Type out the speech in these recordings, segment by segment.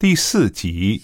第四集，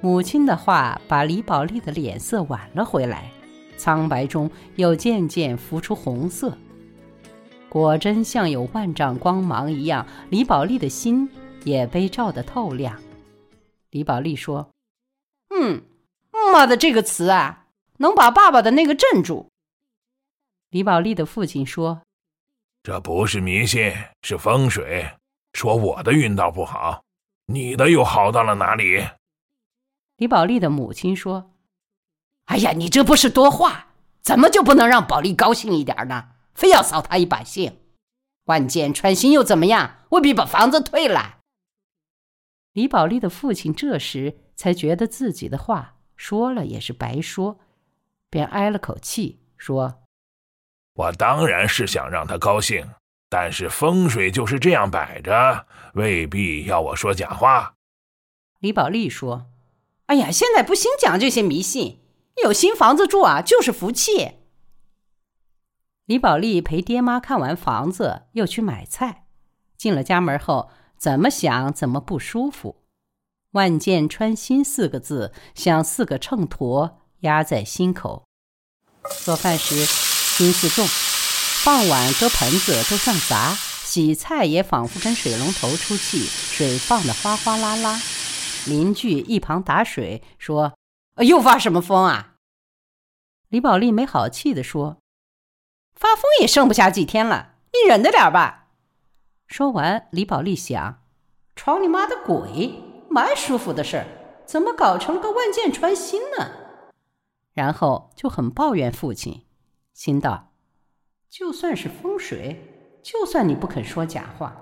母亲的话把李宝莉的脸色挽了回来，苍白中又渐渐浮出红色。果真像有万丈光芒一样，李宝莉的心也被照得透亮。李宝莉说：“嗯，妈的这个词啊，能把爸爸的那个镇住。”李宝莉的父亲说。这不是迷信，是风水。说我的运道不好，你的又好到了哪里？李宝莉的母亲说：“哎呀，你这不是多话？怎么就不能让宝莉高兴一点呢？非要扫他一把兴？万箭穿心又怎么样？未必把房子退了。”李宝莉的父亲这时才觉得自己的话说了也是白说，便挨了口气说。我当然是想让他高兴，但是风水就是这样摆着，未必要我说假话。李宝莉说：“哎呀，现在不兴讲这些迷信，有新房子住啊，就是福气。”李宝莉陪爹妈看完房子，又去买菜。进了家门后，怎么想怎么不舒服。万箭穿心四个字像四个秤砣压在心口。做饭时。心思重，放碗搁盆子都像砸，洗菜也仿佛跟水龙头出气，水放的哗哗啦啦。邻居一旁打水说：“又发什么疯啊？”李宝莉没好气地说：“发疯也剩不下几天了，你忍着点吧。”说完，李宝莉想：“闯你妈的鬼，蛮舒服的事儿，怎么搞成了个万箭穿心呢？”然后就很抱怨父亲。心道：“就算是风水，就算你不肯说假话，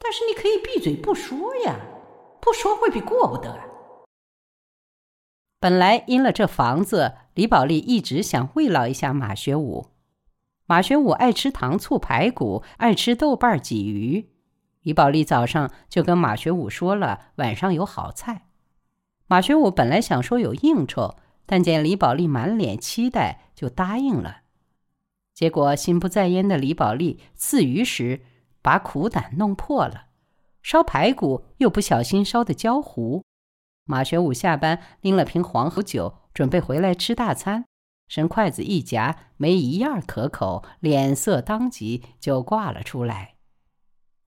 但是你可以闭嘴不说呀，不说未必过不得。”本来因了这房子，李宝莉一直想慰劳一下马学武。马学武爱吃糖醋排骨，爱吃豆瓣鲫鱼。李宝莉早上就跟马学武说了，晚上有好菜。马学武本来想说有应酬，但见李宝莉满脸期待，就答应了。结果心不在焉的李宝莉刺鱼时把苦胆弄破了，烧排骨又不小心烧的焦糊。马学武下班拎了瓶黄河酒，准备回来吃大餐，伸筷子一夹，没一样可口，脸色当即就挂了出来。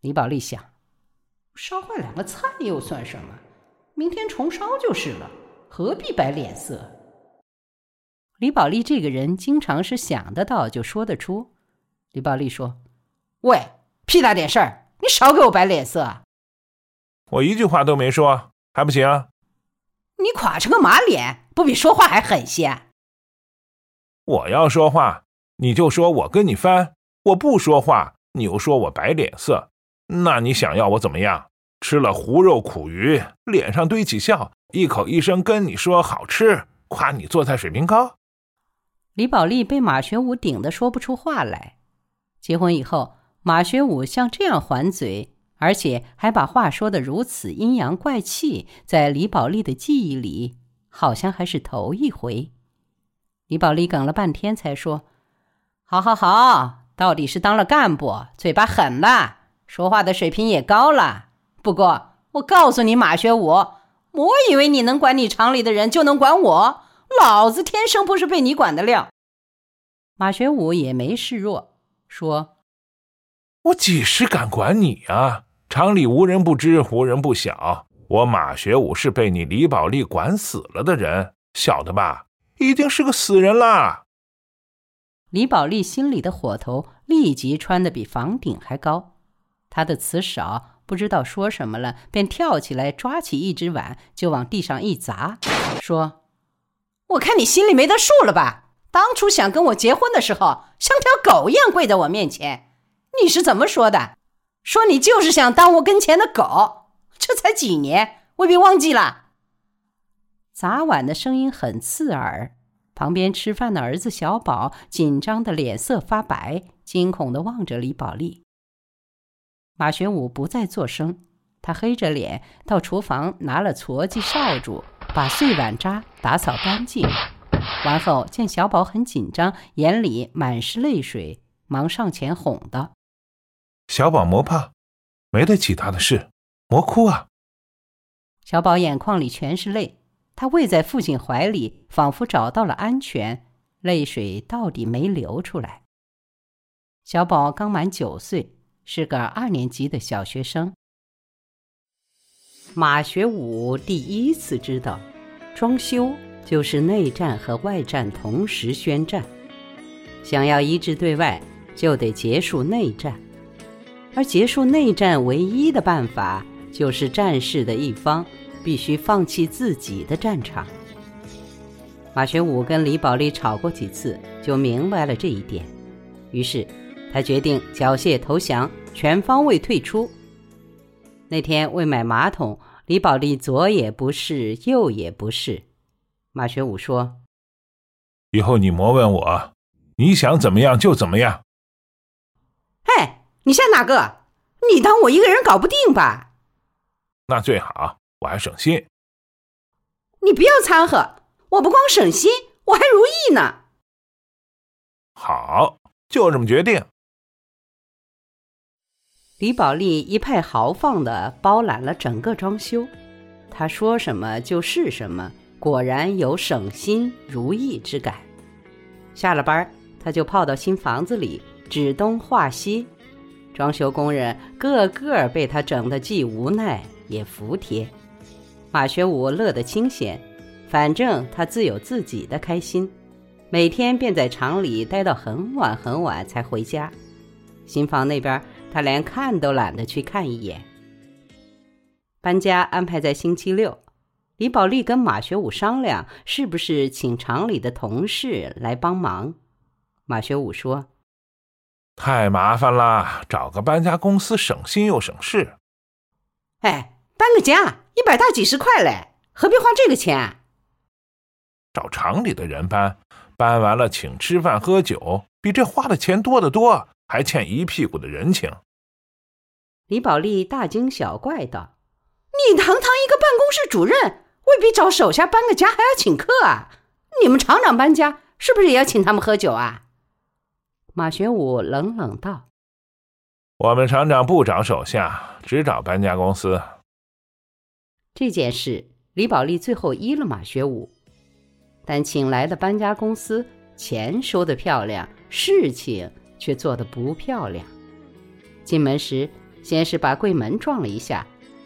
李宝莉想，烧坏两个菜又算什么？明天重烧就是了，何必摆脸色？李宝莉这个人经常是想得到就说得出。李宝莉说：“喂，屁大点事儿，你少给我摆脸色。我一句话都没说，还不行？你垮成个马脸，不比说话还狠些？我要说话，你就说我跟你翻；我不说话，你又说我摆脸色。那你想要我怎么样？吃了糊肉苦鱼，脸上堆起笑，一口一声跟你说好吃，夸你做菜水平高。”李宝莉被马学武顶得说不出话来。结婚以后，马学武像这样还嘴，而且还把话说得如此阴阳怪气，在李宝莉的记忆里，好像还是头一回。李宝莉哽了半天，才说：“好好好，到底是当了干部，嘴巴狠了，说话的水平也高了。不过，我告诉你，马学武，我以为你能管你厂里的人，就能管我。”老子天生不是被你管的料。马学武也没示弱，说：“我几时敢管你啊？厂里无人不知，无人不晓。我马学武是被你李宝莉管死了的人，晓得吧？已经是个死人啦。”李宝莉心里的火头立即窜得比房顶还高。他的词少，不知道说什么了，便跳起来抓起一只碗就往地上一砸，说。我看你心里没得数了吧？当初想跟我结婚的时候，像条狗一样跪在我面前，你是怎么说的？说你就是想当我跟前的狗。这才几年，未必忘记了。砸碗的声音很刺耳，旁边吃饭的儿子小宝紧张的脸色发白，惊恐的望着李宝莉。马学武不再作声，他黑着脸到厨房拿了撮箕扫帚。把碎碗渣打扫干净，完后见小宝很紧张，眼里满是泪水，忙上前哄道：“小宝莫怕，没得其他的事，莫哭啊。小宝眼眶里全是泪，他偎在父亲怀里，仿佛找到了安全，泪水到底没流出来。小宝刚满九岁，是个二年级的小学生。马学武第一次知道，装修就是内战和外战同时宣战。想要一致对外，就得结束内战，而结束内战唯一的办法，就是战事的一方必须放弃自己的战场。马学武跟李宝莉吵过几次，就明白了这一点，于是他决定缴械投降，全方位退出。那天为买马桶，李宝莉左也不是，右也不是。马学武说：“以后你莫问我。”你想怎么样就怎么样。哎，你像哪个？你当我一个人搞不定吧？那最好，我还省心。你不要掺和，我不光省心，我还如意呢。好，就这么决定。李宝莉一派豪放的包揽了整个装修，他说什么就是什么，果然有省心如意之感。下了班。他就泡到新房子里，指东画西，装修工人个个被他整得既无奈也服帖。马学武乐得清闲，反正他自有自己的开心，每天便在厂里待到很晚很晚才回家。新房那边他连看都懒得去看一眼。搬家安排在星期六，李宝莉跟马学武商量，是不是请厂里的同事来帮忙。马学武说：“太麻烦了，找个搬家公司省心又省事。哎，搬个家一百大几十块嘞，何必花这个钱？找厂里的人搬，搬完了请吃饭喝酒，比这花的钱多得多，还欠一屁股的人情。”李宝莉大惊小怪道：“你堂堂一个办公室主任，未必找手下搬个家还要请客啊？你们厂长搬家是不是也要请他们喝酒啊？”马学武冷冷道：“我们厂长不找手下，只找搬家公司。”这件事，李宝莉最后依了马学武，但请来的搬家公司钱收的漂亮，事情却做得不漂亮。进门时，先是把柜门撞了一下，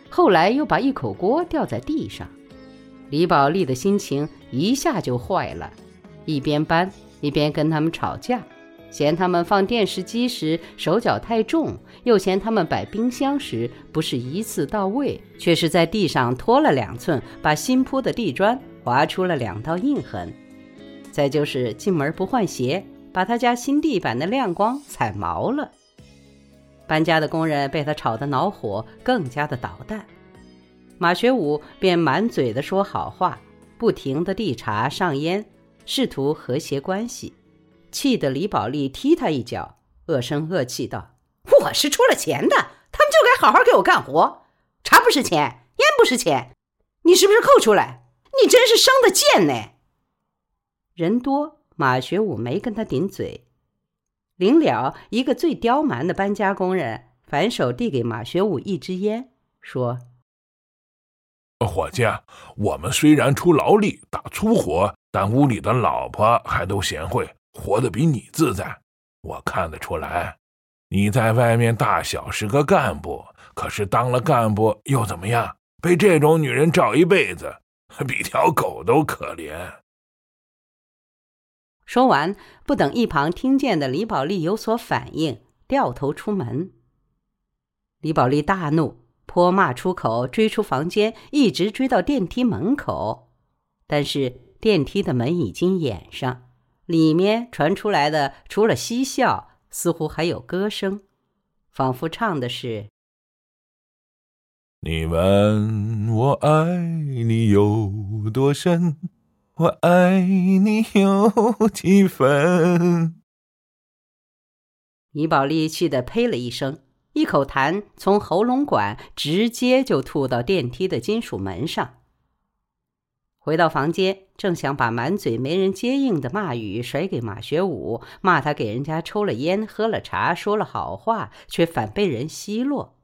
后来又把一口锅掉在地上。李宝莉的心情一下就坏了，一边搬一边跟他们吵架。嫌他们放电视机时手脚太重，又嫌他们摆冰箱时不是一次到位，却是在地上拖了两寸，把新铺的地砖划出了两道印痕。再就是进门不换鞋，把他家新地板的亮光踩毛了。搬家的工人被他吵得恼火，更加的捣蛋。马学武便满嘴的说好话，不停的递茶上烟，试图和谐关系。气得李宝莉踢他一脚，恶声恶气道：“我是出了钱的，他们就该好好给我干活。茶不是钱，烟不是钱，你是不是扣出来？你真是生的贱呢！”人多，马学武没跟他顶嘴。临了，一个最刁蛮的搬家工人反手递给马学武一支烟，说：“伙计，我们虽然出劳力打粗活，但屋里的老婆还都贤惠。”活得比你自在，我看得出来。你在外面大小是个干部，可是当了干部又怎么样？被这种女人照一辈子，比条狗都可怜。说完，不等一旁听见的李宝莉有所反应，掉头出门。李宝莉大怒，泼骂出口，追出房间，一直追到电梯门口，但是电梯的门已经掩上。里面传出来的除了嬉笑，似乎还有歌声，仿佛唱的是：“你问我爱你有多深，我爱你有几分。”李宝莉气得呸了一声，一口痰从喉咙管直接就吐到电梯的金属门上。回到房间，正想把满嘴没人接应的骂语甩给马学武，骂他给人家抽了烟、喝了茶、说了好话，却反被人奚落。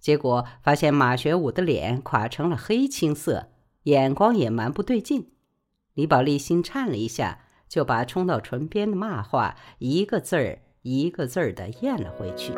结果发现马学武的脸垮成了黑青色，眼光也蛮不对劲。李宝莉心颤了一下，就把冲到唇边的骂话一个字儿一个字儿的咽了回去。